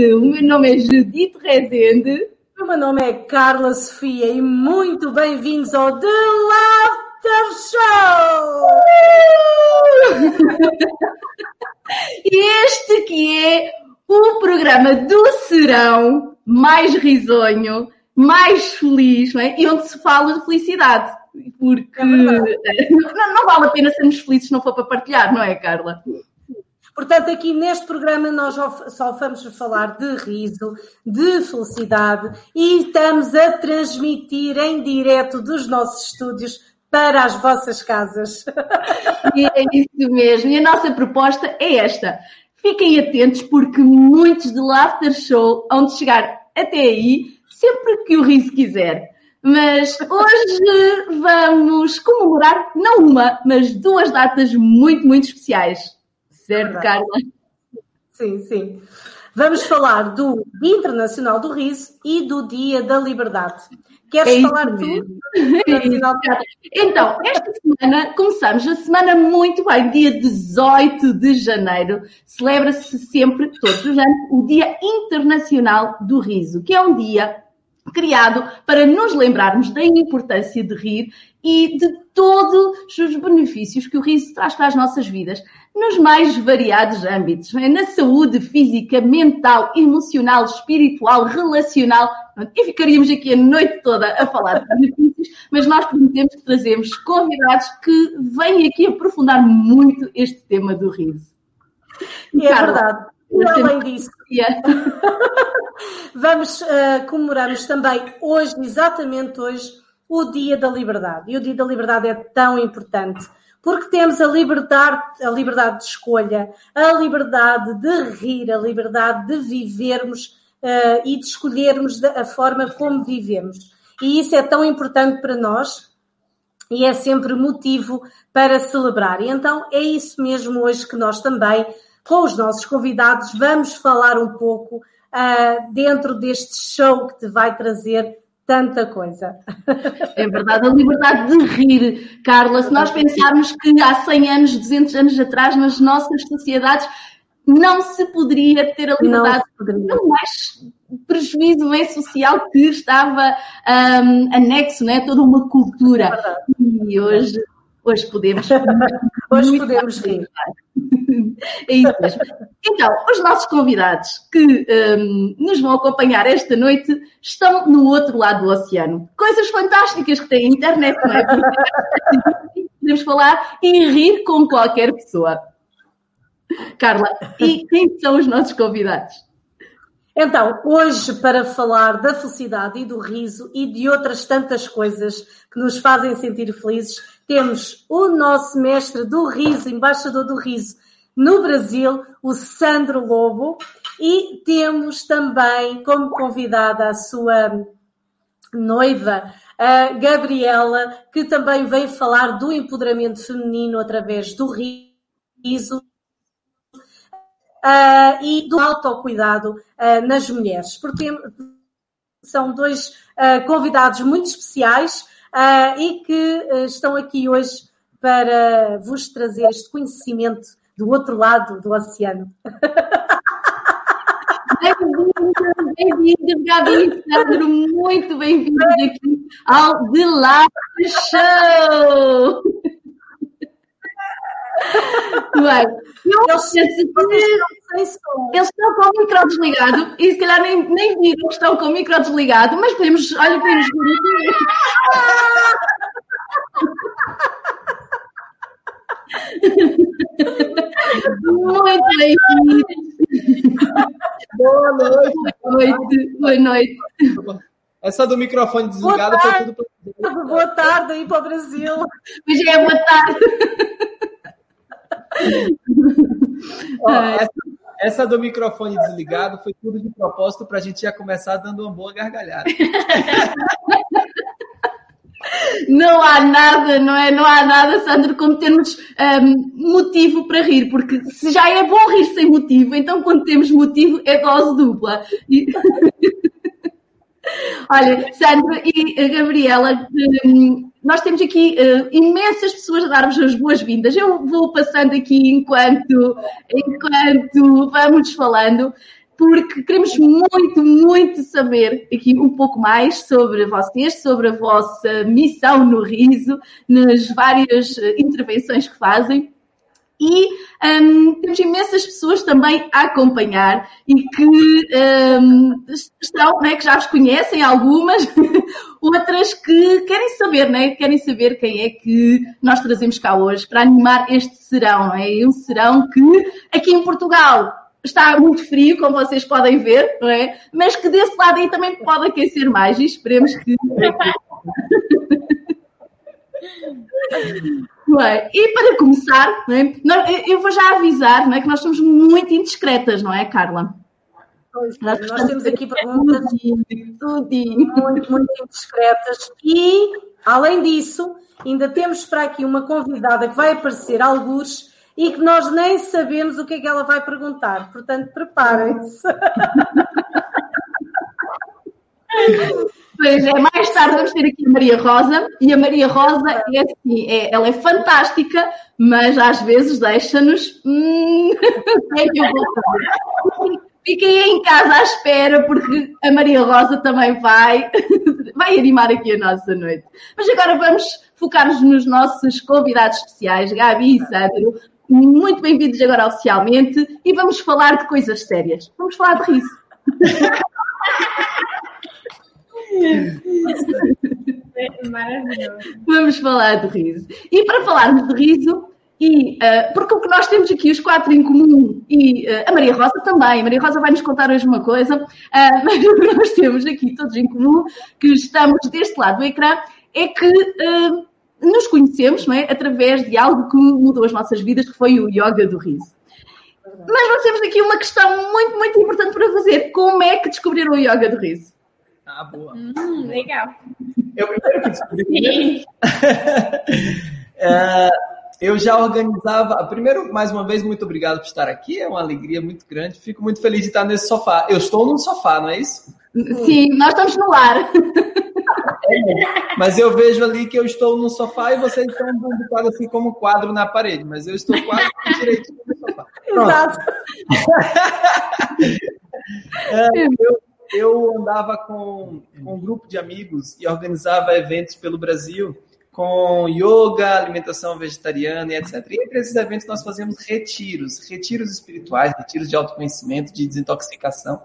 noite. O meu nome é Judite Rezende. O meu nome é Carla Sofia e muito bem-vindos ao The Laughter Show! este que é o programa do serão mais risonho, mais feliz, não é? E onde se fala de felicidade. Porque é não, não vale a pena sermos felizes se não for para partilhar, não é, Carla? Portanto, aqui neste programa nós só vamos falar de riso, de felicidade e estamos a transmitir em direto dos nossos estúdios para as vossas casas. E é isso mesmo. E a nossa proposta é esta. Fiquem atentos porque muitos de Laughter Show hão de chegar até aí sempre que o riso quiser. Mas hoje vamos comemorar não uma, mas duas datas muito, muito especiais. Certo, Verdade. Carla? Sim, sim. Vamos falar do Dia Internacional do Riso e do Dia da Liberdade. Queres é falar tudo? É então, esta semana começamos a semana muito bem, dia 18 de janeiro, celebra-se sempre, todos os anos, o Dia Internacional do Riso, que é um dia criado para nos lembrarmos da importância de rir e de todos os benefícios que o riso traz para as nossas vidas, nos mais variados âmbitos, é? na saúde física, mental, emocional, espiritual, relacional. E ficaríamos aqui a noite toda a falar de benefícios, mas nós prometemos que trazemos convidados que vêm aqui aprofundar muito este tema do riso. E é verdade. E além disso, vamos uh, comemorarmos também hoje, exatamente hoje, o Dia da Liberdade. E o Dia da Liberdade é tão importante porque temos a liberdade, a liberdade de escolha, a liberdade de rir, a liberdade de vivermos uh, e de escolhermos a forma como vivemos. E isso é tão importante para nós e é sempre motivo para celebrar. E então é isso mesmo hoje que nós também, com os nossos convidados, vamos falar um pouco uh, dentro deste show que te vai trazer tanta coisa. É verdade, a liberdade de rir, Carla. Se nós pensarmos que há 100 anos, 200 anos atrás, nas nossas sociedades, não se poderia ter a liberdade, não mais prejuízo é social que estava um, anexo, né? toda uma cultura. É e hoje Hoje podemos. Hoje podemos rir. É isso mesmo. Então, os nossos convidados que um, nos vão acompanhar esta noite estão no outro lado do oceano. Coisas fantásticas que tem a internet, não é? Porque podemos falar e rir com qualquer pessoa. Carla, e quem são os nossos convidados? Então, hoje, para falar da felicidade e do riso e de outras tantas coisas que nos fazem sentir felizes, temos o nosso mestre do riso, embaixador do riso no Brasil, o Sandro Lobo, e temos também como convidada a sua noiva, a Gabriela, que também vem falar do empoderamento feminino através do riso. Uh, e do autocuidado uh, nas mulheres, porque são dois uh, convidados muito especiais uh, e que uh, estão aqui hoje para vos trazer este conhecimento do outro lado do oceano. Bem-vindos, bem-vindos, Gabi Sandro, muito bem-vindos aqui ao The Live Show! Bem, eu eles, eles, eles estão com o micro desligado e se calhar nem, nem viram que estão com o micro desligado, mas podemos, olha, podemos ver Muito bem-vindos. Boa noite. Boa noite. Boa noite. Essa do microfone desligado foi tudo para. Boa tarde aí para o Brasil. Hoje é boa tarde. Ó, essa, essa, do microfone desligado foi tudo de propósito para a gente já começar dando uma boa gargalhada. Não há nada, não é? Não há nada, Sandro, como termos um, motivo para rir, porque se já é bom rir sem motivo, então quando temos motivo é dose dupla. E... Olha, Sandro e Gabriela, um, nós temos aqui uh, imensas pessoas a dar-vos as boas-vindas. Eu vou passando aqui enquanto, enquanto vamos falando. porque queremos muito, muito saber aqui um pouco mais sobre vocês, sobre a vossa missão no riso, nas várias eh, intervenções que fazem. E um, temos imensas pessoas também a acompanhar e que um, estão, né, que já os conhecem, algumas, outras que querem saber, né, querem saber quem é que nós trazemos cá hoje para animar este serão, é? Um serão que aqui em Portugal está muito frio, como vocês podem ver, não é? Mas que desse lado aí também pode aquecer mais e esperemos que. É? E para começar, é? eu vou já avisar não é? que nós somos muito indiscretas, não é, Carla? Pois, nós, nós temos aqui perguntas muito, muito indiscretas e, além disso, ainda temos para aqui uma convidada que vai aparecer alguns e que nós nem sabemos o que é que ela vai perguntar. Portanto, preparem-se. Pois é, mais tarde vamos ter aqui a Maria Rosa, e a Maria Rosa é assim, é, ela é fantástica, mas às vezes deixa-nos. Hum, Fiquem aí em casa à espera, porque a Maria Rosa também vai, vai animar aqui a nossa noite. Mas agora vamos focar-nos nos nossos convidados especiais, Gabi e Sandro. Muito bem-vindos agora oficialmente e vamos falar de coisas sérias. Vamos falar de riso. Maravilhoso. Vamos falar de riso. E para falarmos de riso, e, uh, porque o que nós temos aqui, os quatro em comum, e uh, a Maria Rosa também, a Maria Rosa vai nos contar hoje uma coisa, uh, mas o que nós temos aqui todos em comum, que estamos deste lado do ecrã, é que nos conhecemos não é? através de algo que mudou as nossas vidas, que foi o yoga do riso. Mas nós temos aqui uma questão muito, muito importante para fazer. Como é que descobriram o yoga do riso? Ah, boa. Hum, legal. Eu primeiro que descobri. é, eu já organizava. Primeiro, mais uma vez, muito obrigado por estar aqui. É uma alegria muito grande. Fico muito feliz de estar nesse sofá. Eu estou num sofá, não é isso? Sim, nós estamos no lar. É, mas eu vejo ali que eu estou no sofá e vocês estão um assim como quadro na parede, mas eu estou quase direitinho no sofá. Pronto. Exato. é, eu, eu andava com, com um grupo de amigos e organizava eventos pelo Brasil com yoga, alimentação vegetariana e etc. E entre esses eventos nós fazíamos retiros, retiros espirituais, retiros de autoconhecimento, de desintoxicação.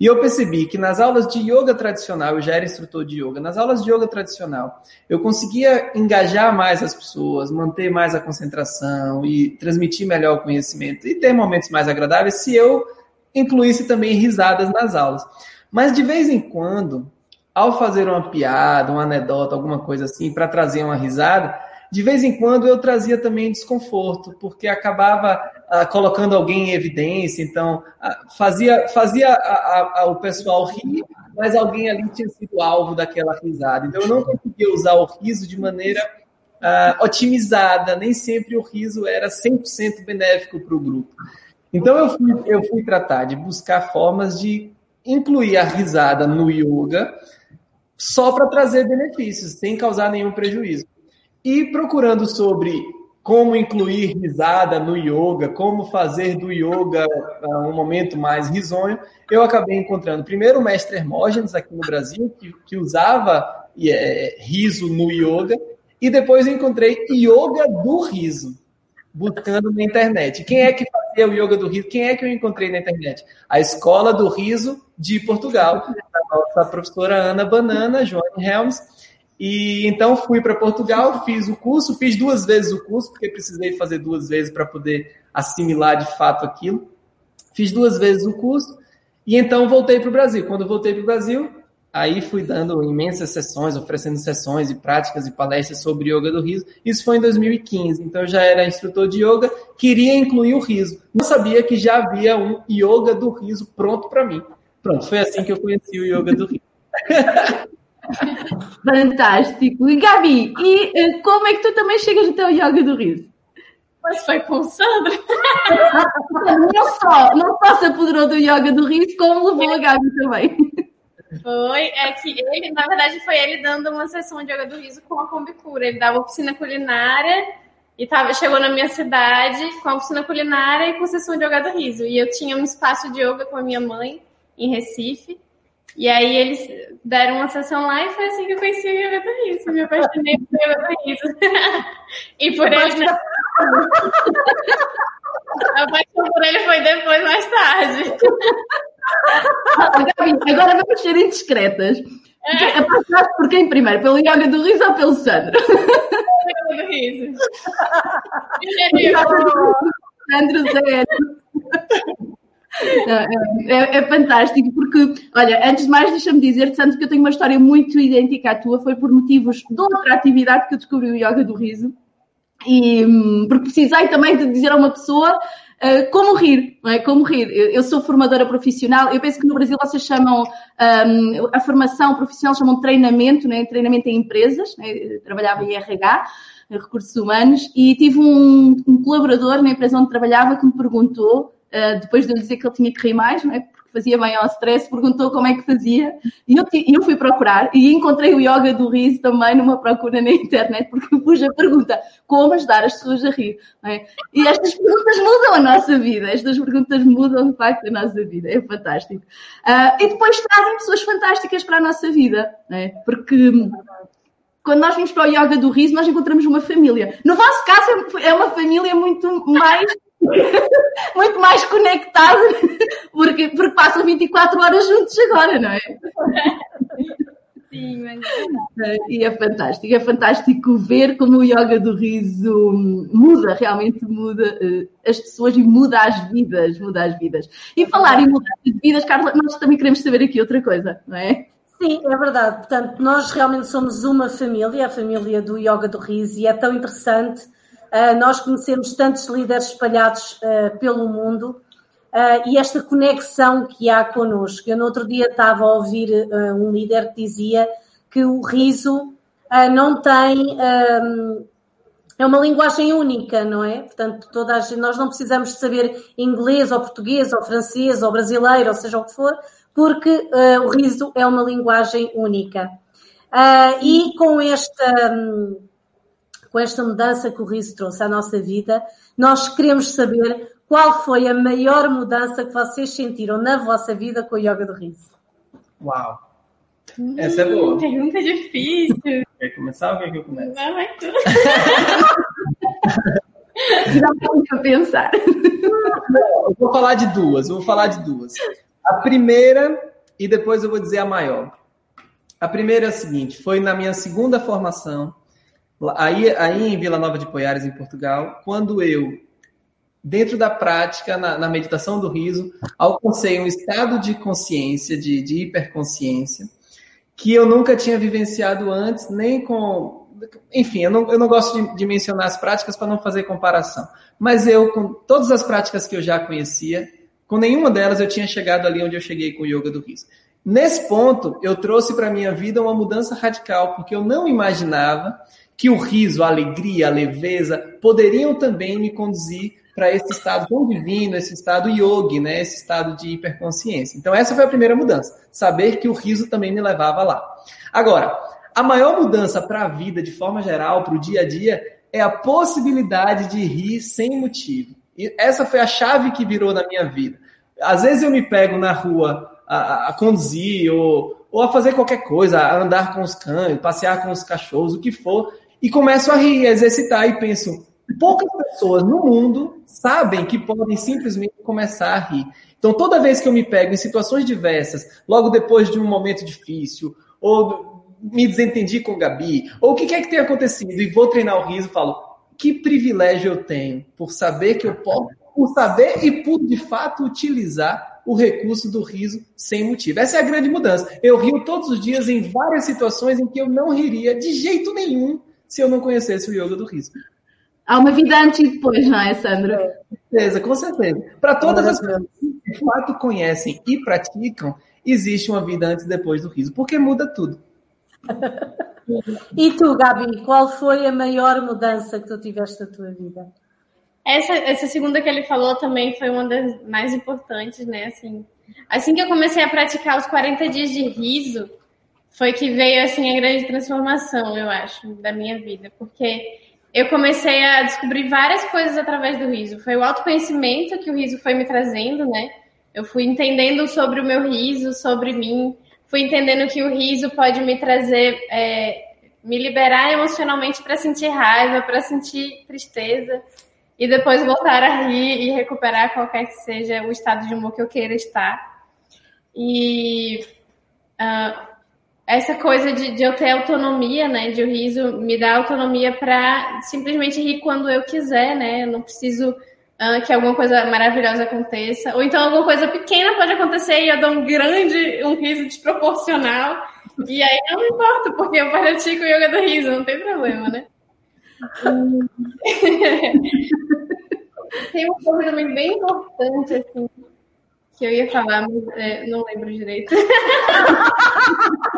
E eu percebi que nas aulas de yoga tradicional, eu já era instrutor de yoga, nas aulas de yoga tradicional, eu conseguia engajar mais as pessoas, manter mais a concentração e transmitir melhor o conhecimento e ter momentos mais agradáveis se eu incluísse também risadas nas aulas. Mas de vez em quando, ao fazer uma piada, uma anedota, alguma coisa assim, para trazer uma risada, de vez em quando eu trazia também desconforto, porque acabava ah, colocando alguém em evidência, então ah, fazia, fazia a, a, o pessoal rir, mas alguém ali tinha sido alvo daquela risada. Então eu não conseguia usar o riso de maneira ah, otimizada, nem sempre o riso era 100% benéfico para o grupo. Então eu fui, eu fui tratar de buscar formas de incluir a risada no yoga só para trazer benefícios, sem causar nenhum prejuízo. E procurando sobre como incluir risada no yoga, como fazer do yoga uh, um momento mais risonho, eu acabei encontrando primeiro o mestre Hermógenes aqui no Brasil, que, que usava é, riso no yoga, e depois encontrei yoga do riso buscando na internet. Quem é que fazia o yoga do riso? Quem é que eu encontrei na internet? A Escola do Riso de Portugal, a nossa professora Ana Banana, Joane Helms. E então fui para Portugal, fiz o curso, fiz duas vezes o curso, porque precisei fazer duas vezes para poder assimilar de fato aquilo. Fiz duas vezes o curso e então voltei para o Brasil. Quando voltei para o Brasil, Aí fui dando imensas sessões, oferecendo sessões e práticas e palestras sobre yoga do riso. Isso foi em 2015. Então eu já era instrutor de yoga, queria incluir o riso. Não sabia que já havia um yoga do riso pronto para mim. Pronto, foi assim que eu conheci o yoga do riso. Fantástico. E Gabi, e eh, como é que tu também chegas até o yoga do riso? Mas foi com o Sandro. não só, não só se apoderou do yoga do riso, como levou a Gabi também. Foi, é que ele, na verdade, foi ele dando uma sessão de yoga do riso com a Combicura. Ele dava oficina culinária e tava, chegou na minha cidade com a piscina culinária e com sessão de yoga do riso. E eu tinha um espaço de yoga com a minha mãe em Recife. E aí eles deram uma sessão lá e foi assim que eu conheci o yoga do riso. Me apaixonei por yoga do riso. e por ele. Né? A paixão por ele foi depois, mais tarde. Agora vamos ser indiscretas. É. Passaste por quem primeiro? Pelo Yoga do Riso ou pelo Sandro? Pelo Yoga do Riso. Sandro. É, é, é, fantástico, porque, olha, antes de mais, deixa-me dizer, Sandro, que eu tenho uma história muito idêntica à tua, foi por motivos de outra atividade que eu descobri o Yoga do Riso, e hum, porque precisei também de dizer a uma pessoa Uh, como rir, não é? Como rir. Eu, eu, sou formadora profissional, eu penso que no Brasil vocês chamam um, a formação profissional chamam treinamento, né? treinamento em empresas, né? trabalhava em RH, recursos humanos, e tive um, um, colaborador na empresa onde trabalhava que me perguntou, uh, depois de eu dizer que ele tinha que rir mais, não é? Fazia bem ao stress, perguntou como é que fazia e eu, eu fui procurar e encontrei o yoga do riso também numa procura na internet, porque pus a pergunta como ajudar as pessoas a rir. É? E estas perguntas mudam a nossa vida, estas perguntas mudam de facto a nossa vida, é fantástico. Uh, e depois trazem pessoas fantásticas para a nossa vida, é? porque quando nós vamos para o yoga do riso, nós encontramos uma família. No vosso caso, é uma família muito mais muito mais conectado, porque, porque passam 24 horas juntos agora, não é? Sim, mas... E é fantástico, é fantástico ver como o yoga do riso muda, realmente muda uh, as pessoas e muda as vidas, muda as vidas. E falar em mudar de vidas, Carla, nós também queremos saber aqui outra coisa, não é? Sim, é verdade. Portanto, nós realmente somos uma família, a família do Yoga do Riso, e é tão interessante nós conhecemos tantos líderes espalhados uh, pelo mundo uh, e esta conexão que há connosco. Eu no outro dia estava a ouvir um líder que dizia que o riso não tem. É uma linguagem única, não é? Portanto, toda a gente, nós não precisamos de saber inglês ou português ou francês ou brasileiro, ou seja o que for, porque o riso é uma linguagem única. e com esta. Com esta mudança que o riso trouxe à nossa vida, nós queremos saber qual foi a maior mudança que vocês sentiram na vossa vida com o yoga do riso. Uau! Essa é boa. Hum, pergunta difícil. Quer começar ou quer que eu comece? Não, vai tu. Dá para pensar. eu vou falar de duas, eu vou falar de duas. A primeira, e depois eu vou dizer a maior. A primeira é a seguinte: foi na minha segunda formação Aí, aí em Vila Nova de Poiares, em Portugal, quando eu, dentro da prática, na, na meditação do riso, alcancei um estado de consciência, de, de hiperconsciência, que eu nunca tinha vivenciado antes, nem com. Enfim, eu não, eu não gosto de, de mencionar as práticas para não fazer comparação. Mas eu, com todas as práticas que eu já conhecia, com nenhuma delas eu tinha chegado ali onde eu cheguei com o yoga do riso. Nesse ponto, eu trouxe para a minha vida uma mudança radical, porque eu não imaginava que o riso, a alegria, a leveza poderiam também me conduzir para esse estado tão divino, esse estado yogi, né? esse estado de hiperconsciência. Então, essa foi a primeira mudança. Saber que o riso também me levava lá. Agora, a maior mudança para a vida, de forma geral, para o dia a dia, é a possibilidade de rir sem motivo. E essa foi a chave que virou na minha vida. Às vezes eu me pego na rua a, a conduzir ou, ou a fazer qualquer coisa, a andar com os cães, passear com os cachorros, o que for, e começo a rir, a exercitar e penso, poucas pessoas no mundo sabem que podem simplesmente começar a rir. Então, toda vez que eu me pego em situações diversas, logo depois de um momento difícil, ou me desentendi com o Gabi, ou o que quer que tenha acontecido, e vou treinar o riso, falo, que privilégio eu tenho por saber que eu posso, por saber e por de fato utilizar o recurso do riso sem motivo. Essa é a grande mudança. Eu rio todos os dias em várias situações em que eu não riria de jeito nenhum se eu não conhecesse o yoga do riso. Há uma vida antes e depois, não é, Sandra? Com certeza, com certeza. Para todas as pessoas que de fato conhecem e praticam, existe uma vida antes e depois do riso, porque muda tudo. e tu, Gabi, qual foi a maior mudança que tu tiveste na tua vida? Essa, essa segunda que ele falou também foi uma das mais importantes, né? Assim, assim que eu comecei a praticar os 40 dias de riso, foi que veio assim a grande transformação, eu acho, da minha vida, porque eu comecei a descobrir várias coisas através do riso. Foi o autoconhecimento que o riso foi me trazendo, né? Eu fui entendendo sobre o meu riso, sobre mim, fui entendendo que o riso pode me trazer, é, me liberar emocionalmente para sentir raiva, para sentir tristeza e depois voltar a rir e recuperar qualquer que seja o estado de humor que eu queira estar. E uh, essa coisa de, de, eu ter autonomia, né, de o riso me dar autonomia para simplesmente rir quando eu quiser, né, eu não preciso uh, que alguma coisa maravilhosa aconteça, ou então alguma coisa pequena pode acontecer e eu dou um grande, um riso desproporcional, e aí não importa, porque eu pratico yoga do riso, não tem problema, né. tem uma coisa também bem importante, assim, que eu ia falar, mas é, não lembro direito.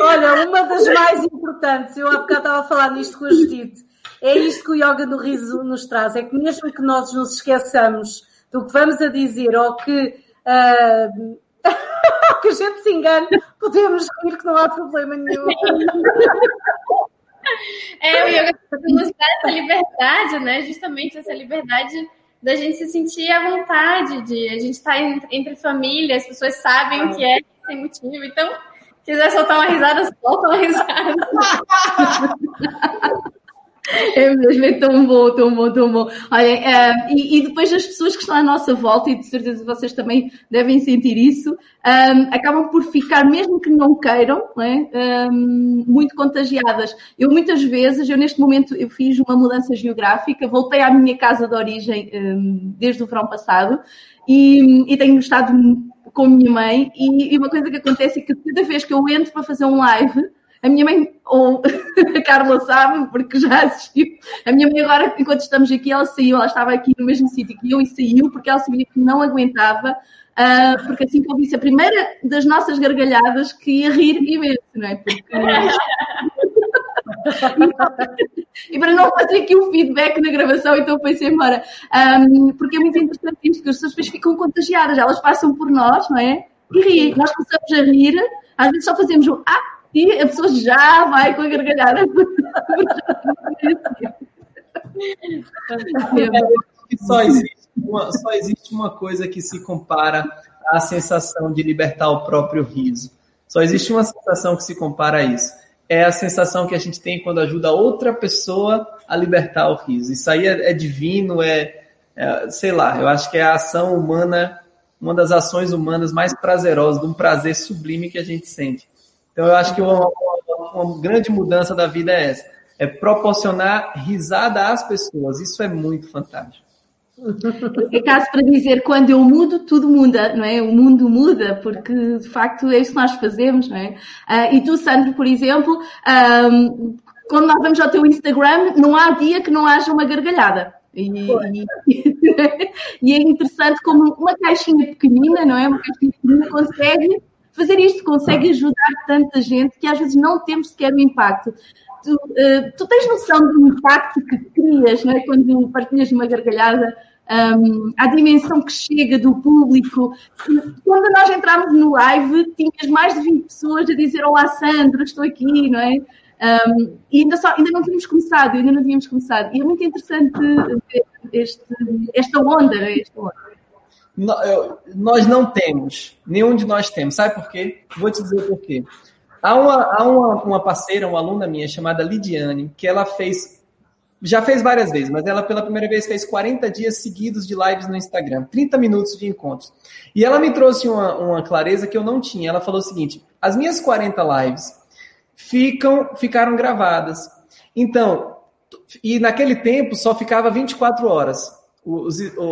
Olha, uma das mais importantes, eu há bocado estava a falar nisto com a Judite, é isto que o Yoga do Riso nos traz, é que mesmo que nós nos esqueçamos do que vamos a dizer ou que, uh, que a gente se engane, podemos rir que não há problema nenhum. É, o yoga nos dá essa liberdade, né? Justamente essa liberdade da gente se sentir à vontade, de a gente estar tá entre família, as pessoas sabem o que é sem motivo. Então, quiser soltar uma risada, solta uma risada. É mesmo, é tão bom, tão bom, tão bom. Olha, uh, e, e, depois as pessoas que estão à nossa volta, e de certeza vocês também devem sentir isso, um, acabam por ficar, mesmo que não queiram, não é? um, muito contagiadas. Eu muitas vezes, eu neste momento, eu fiz uma mudança geográfica, voltei à minha casa de origem um, desde o verão passado e, e tenho estado com a minha mãe e, e uma coisa que acontece é que cada vez que eu entro para fazer um live, a minha mãe, ou a Carla sabe, porque já assistiu. A minha mãe agora, enquanto estamos aqui, ela saiu, ela estava aqui no mesmo sítio que eu e saiu, porque ela sabia que não aguentava, uh, porque assim que eu disse a primeira das nossas gargalhadas, que ia rir imenso, não é? Porque... e para não fazer aqui o um feedback na gravação, então foi-se embora. Um, porque é muito interessante isto, que as pessoas ficam contagiadas, elas passam por nós, não é? E riem. Nós começamos a rir, às vezes só fazemos um ah, e a pessoa já vai com a gargalhada. só, existe uma, só existe uma coisa que se compara à sensação de libertar o próprio riso. Só existe uma sensação que se compara a isso. É a sensação que a gente tem quando ajuda outra pessoa a libertar o riso. Isso aí é, é divino, é, é, sei lá, eu acho que é a ação humana, uma das ações humanas mais prazerosas, de um prazer sublime que a gente sente. Então, eu acho que uma, uma, grande mudança da vida é essa. É proporcionar risada às pessoas. Isso é muito fantástico. É caso para dizer, quando eu mudo, tudo muda, não é? O mundo muda, porque de facto é isso que nós fazemos, não é? Uh, e tu, Sandro, por exemplo, um, quando nós vamos ao teu Instagram, não há dia que não haja uma gargalhada. E, e, e, é interessante como uma caixinha pequenina, não é? Uma caixinha pequenina consegue fazer isto consegue ajudar tanta gente que às vezes não temos sequer o impacto. Tu, uh, tu tens noção do impacto que crias não é? quando partilhas uma gargalhada, um, a dimensão que chega do público. Quando nós entramos no live, tinhas mais de 20 pessoas a dizer Olá Sandro, estou aqui, não é? Um, e ainda, só, ainda não tínhamos começado, ainda não tínhamos começado. E é muito interessante este, esta onda, é? esta onda nós não temos, nenhum de nós temos. Sabe por quê? Vou te dizer por quê. Há uma, há uma, uma parceira, uma aluna minha chamada Lidiane, que ela fez, já fez várias vezes, mas ela pela primeira vez fez 40 dias seguidos de lives no Instagram, 30 minutos de encontros. E ela me trouxe uma, uma clareza que eu não tinha. Ela falou o seguinte: as minhas 40 lives ficam, ficaram gravadas. Então, e naquele tempo só ficava 24 horas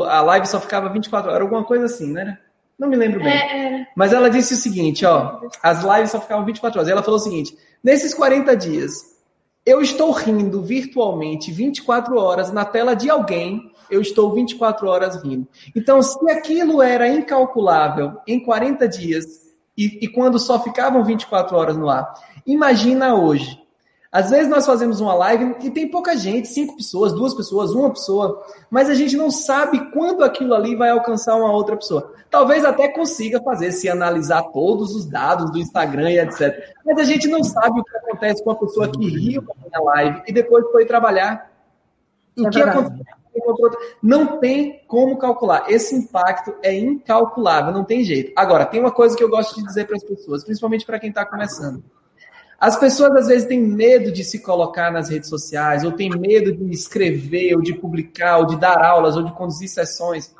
a live só ficava 24 horas, alguma coisa assim, né? Não me lembro bem. É, é. Mas ela disse o seguinte, ó, as lives só ficavam 24 horas. E ela falou o seguinte: nesses 40 dias, eu estou rindo virtualmente 24 horas na tela de alguém, eu estou 24 horas rindo. Então, se aquilo era incalculável em 40 dias e, e quando só ficavam 24 horas no ar, imagina hoje. Às vezes nós fazemos uma live e tem pouca gente, cinco pessoas, duas pessoas, uma pessoa, mas a gente não sabe quando aquilo ali vai alcançar uma outra pessoa. Talvez até consiga fazer, se analisar todos os dados do Instagram e etc. Mas a gente não sabe o que acontece com a pessoa que riu na live e depois foi trabalhar. O é que acontece? Não tem como calcular. Esse impacto é incalculável, não tem jeito. Agora, tem uma coisa que eu gosto de dizer para as pessoas, principalmente para quem está começando. As pessoas às vezes têm medo de se colocar nas redes sociais, ou têm medo de escrever, ou de publicar, ou de dar aulas, ou de conduzir sessões.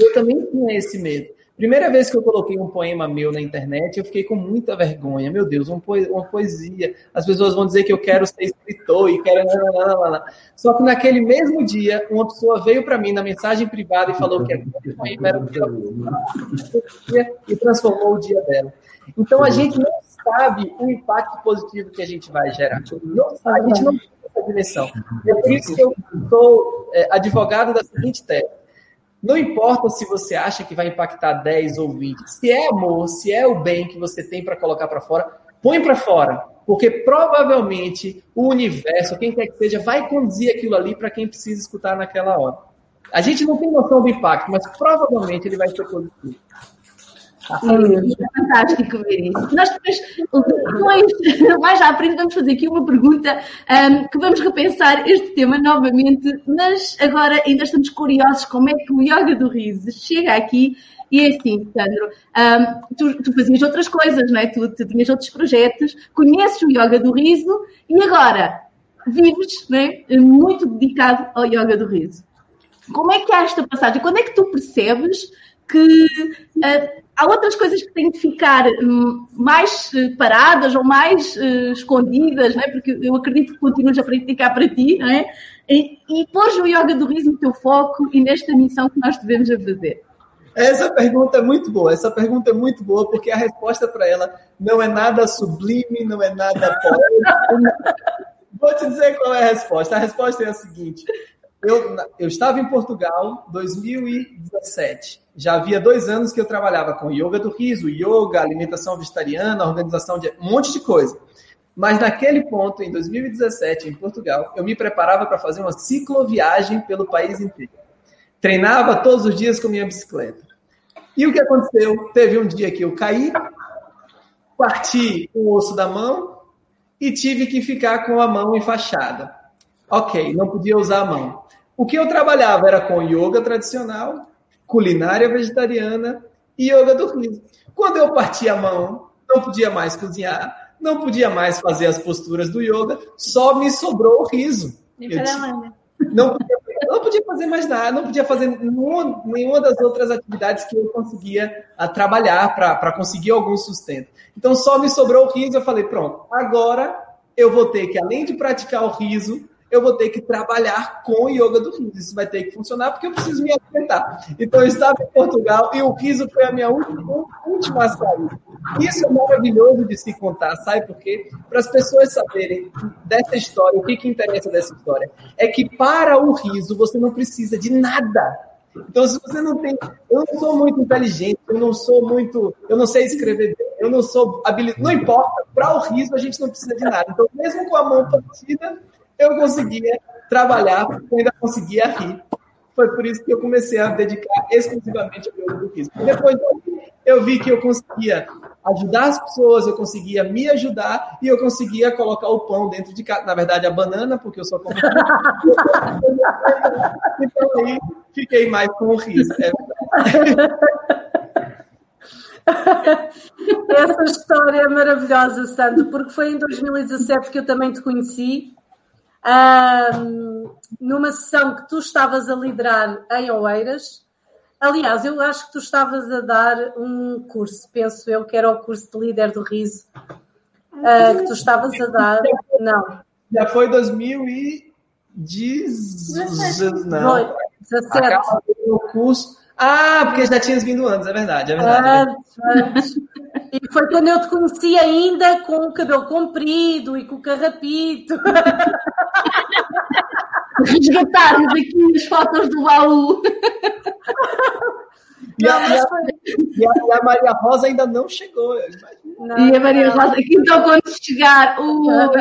Eu também tinha esse medo. Primeira vez que eu coloquei um poema meu na internet, eu fiquei com muita vergonha. Meu Deus, uma poesia. As pessoas vão dizer que eu quero ser escritor e quero. Só que naquele mesmo dia, uma pessoa veio para mim na mensagem privada e falou que aquele poema era e transformou o dia dela. Então a gente não sabe o impacto positivo que a gente vai gerar. Não sabe, a gente não tem essa dimensão. É por isso que eu sou é, advogado da seguinte tese. Não importa se você acha que vai impactar 10 ou 20. Se é amor, se é o bem que você tem para colocar para fora, põe para fora. Porque provavelmente o universo, quem quer que seja, vai conduzir aquilo ali para quem precisa escutar naquela hora. A gente não tem noção do impacto, mas provavelmente ele vai ser positivo. É fantástico ver isso. Nós depois, mais à frente, vamos fazer aqui uma pergunta um, que vamos repensar este tema novamente, mas agora ainda estamos curiosos como é que o Yoga do Riso chega aqui. E é assim, Sandro, um, tu, tu, fazias outras coisas, não é? Tu, tu tinhas outros projetos, conheces o Yoga do Riso e agora vives não é? muito dedicado ao Yoga do Riso. Como é que há esta passagem? Quando é que tu percebes que uh, há outras coisas que têm de ficar hum, mais eh, paradas ou mais uh, escondidas, não é? porque eu acredito que continuas a praticar para ti, não é? E, e pôs o yoga do riso no teu foco e nesta missão que nós devemos a fazer. Essa pergunta é muito boa, essa pergunta é muito boa, porque a resposta para ela não é nada sublime, não é nada poético. Vou te dizer qual é a resposta. A resposta é a seguinte: eu, eu estava em Portugal em 2017. Já havia dois anos que eu trabalhava com yoga do riso, yoga, alimentação vegetariana, organização de um monte de coisa. Mas naquele ponto, em 2017, em Portugal, eu me preparava para fazer uma cicloviagem pelo país inteiro. Treinava todos os dias com minha bicicleta. E o que aconteceu? Teve um dia que eu caí, parti o osso da mão e tive que ficar com a mão enfaixada. Ok, não podia usar a mão. O que eu trabalhava era com yoga tradicional, culinária vegetariana e yoga do riso. Quando eu partia a mão, não podia mais cozinhar, não podia mais fazer as posturas do yoga, só me sobrou o riso. não, podia, não podia fazer mais nada, não podia fazer nenhuma, nenhuma das outras atividades que eu conseguia a, trabalhar para conseguir algum sustento. Então só me sobrou o riso. Eu falei, pronto, agora eu vou ter que, além de praticar o riso, eu vou ter que trabalhar com yoga do riso. Isso vai ter que funcionar porque eu preciso me alimentar. Então, eu estava em Portugal e o riso foi a minha última, última saída. Isso é maravilhoso de se contar, sabe por quê? Para as pessoas saberem dessa história, o que, que interessa dessa história. É que para o riso você não precisa de nada. Então, se você não tem. Eu não sou muito inteligente, eu não sou muito. Eu não sei escrever bem, eu não sou habilidoso. Não importa, para o riso a gente não precisa de nada. Então, mesmo com a mão partida, eu conseguia trabalhar, eu ainda conseguia rir. Foi por isso que eu comecei a dedicar exclusivamente ao meu grupismo. Depois eu vi que eu conseguia ajudar as pessoas, eu conseguia me ajudar e eu conseguia colocar o pão dentro de casa. Na verdade, a banana, porque eu só como. então aí fiquei mais com o riso. É Essa história é maravilhosa, Sandro, porque foi em 2017 que eu também te conheci um, numa sessão que tu estavas a liderar em Oeiras. Aliás, eu acho que tu estavas a dar um curso, penso eu, que era o curso de líder do riso, uh, que tu estavas a dar. Não. Já foi 2017. Não. 17. o curso. Ah, porque já tinhas vindo antes, é verdade, é verdade. Antes, antes. E foi quando eu te conheci ainda com o cabelo comprido e com o carrapito. Resgatarmos aqui as fotos do baú. E, não, a, e, a, e, a, e, a, Maria Rosa ainda não chegou. Não, e a Maria Rosa, aqui então quando chegar, ui. Rosa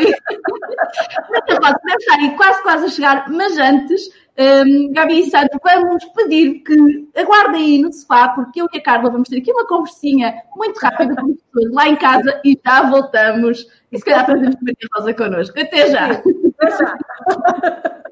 deve estar aí quase, quase a chegar, mas antes, um, Gabi e Sandro, vamos pedir que aguardem aí no sofá, porque eu e a Carla vamos ter aqui uma conversinha muito rápida com as pessoas lá em casa e já voltamos. E se calhar trazemos Maria Rosa connosco. Até já! Até já!